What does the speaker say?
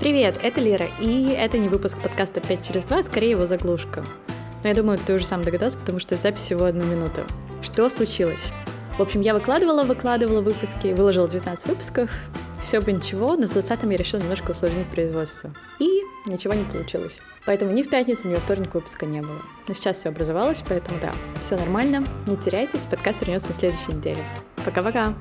Привет, это Лера, и это не выпуск подкаста «5 через 2», а скорее его заглушка. Но я думаю, ты уже сам догадался, потому что это запись всего одну минуту. Что случилось? В общем, я выкладывала, выкладывала выпуски, выложила 19 выпусков, все бы ничего, но с 20 я решила немножко усложнить производство. И ничего не получилось. Поэтому ни в пятницу, ни во вторник выпуска не было. Но сейчас все образовалось, поэтому да, все нормально, не теряйтесь, подкаст вернется на следующей неделе. Пока-пока!